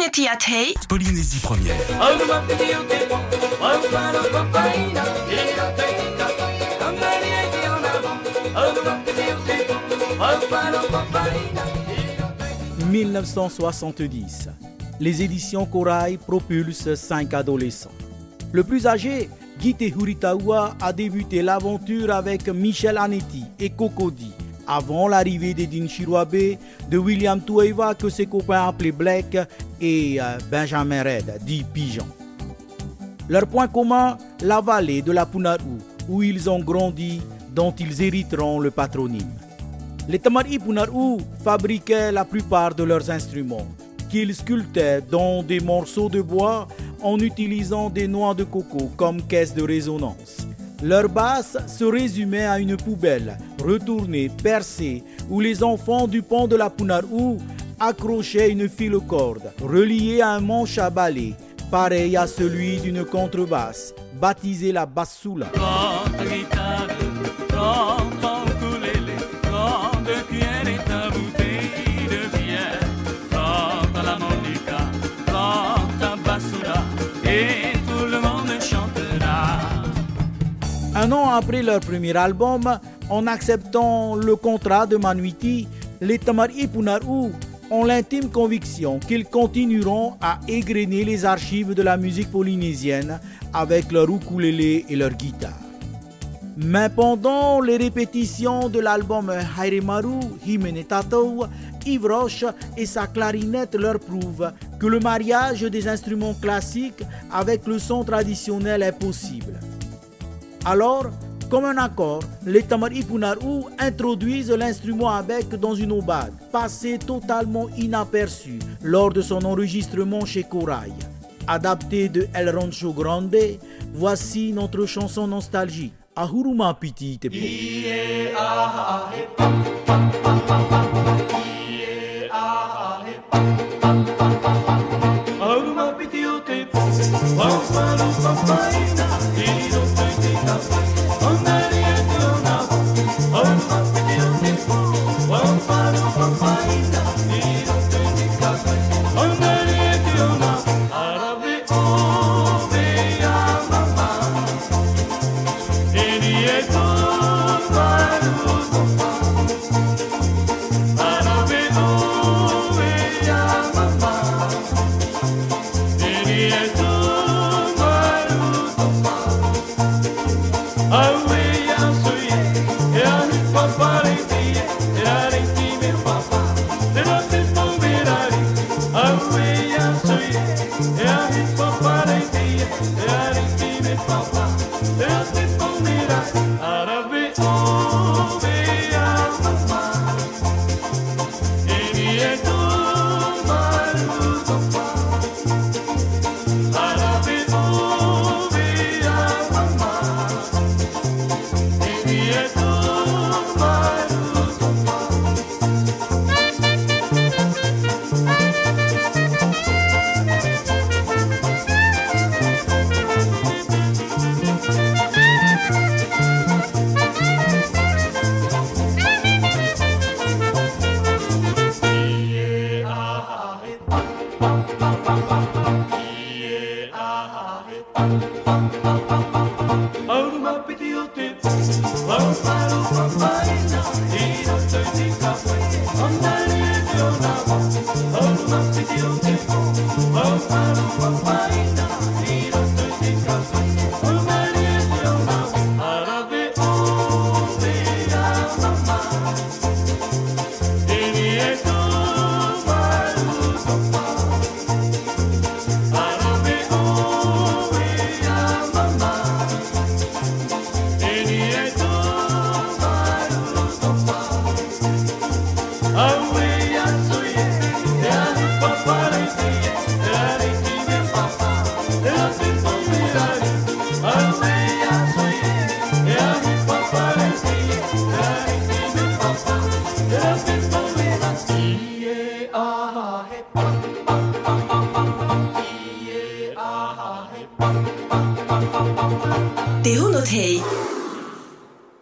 Community at Hay, Polynésie première. « 1970. Les éditions Corail propulsent cinq adolescents. Le plus âgé, Guy Huritawa, a débuté l'aventure avec Michel Anetti et Cocody avant l'arrivée d'Edine Chiroabe, de William Tueva que ses copains appelaient Blake et euh, Benjamin Red, dit Pigeon. Leur point commun, la vallée de la Punaru, où ils ont grandi, dont ils hériteront le patronyme. Les Tamari Punaru fabriquaient la plupart de leurs instruments, qu'ils sculptaient dans des morceaux de bois en utilisant des noix de coco comme caisse de résonance. Leur basse se résumait à une poubelle, retournée, percée, où les enfants du pont de la Punarou accrochaient une file corde, reliée à un manche à balai, pareil à celui d'une contrebasse, baptisée la bassoula. Un an après leur premier album, en acceptant le contrat de Manuiti, les Tamari Punaru ont l'intime conviction qu'ils continueront à égrener les archives de la musique polynésienne avec leur ukulélé et leur guitare. Mais pendant les répétitions de l'album Hairemaru, Himene Tatou, Yves Roche et sa clarinette leur prouvent que le mariage des instruments classiques avec le son traditionnel est possible. Alors, comme un accord, les Tamari Punaru introduisent l'instrument à bec dans une aubade, passé totalement inaperçu lors de son enregistrement chez Corail. Adapté de El Rancho Grande, voici notre chanson nostalgique, Ahuruma Piti Yeah. Dios dispondrá para ver o veas Oh, my pretty old tits. Oh, my, oh, my. Det er jo noget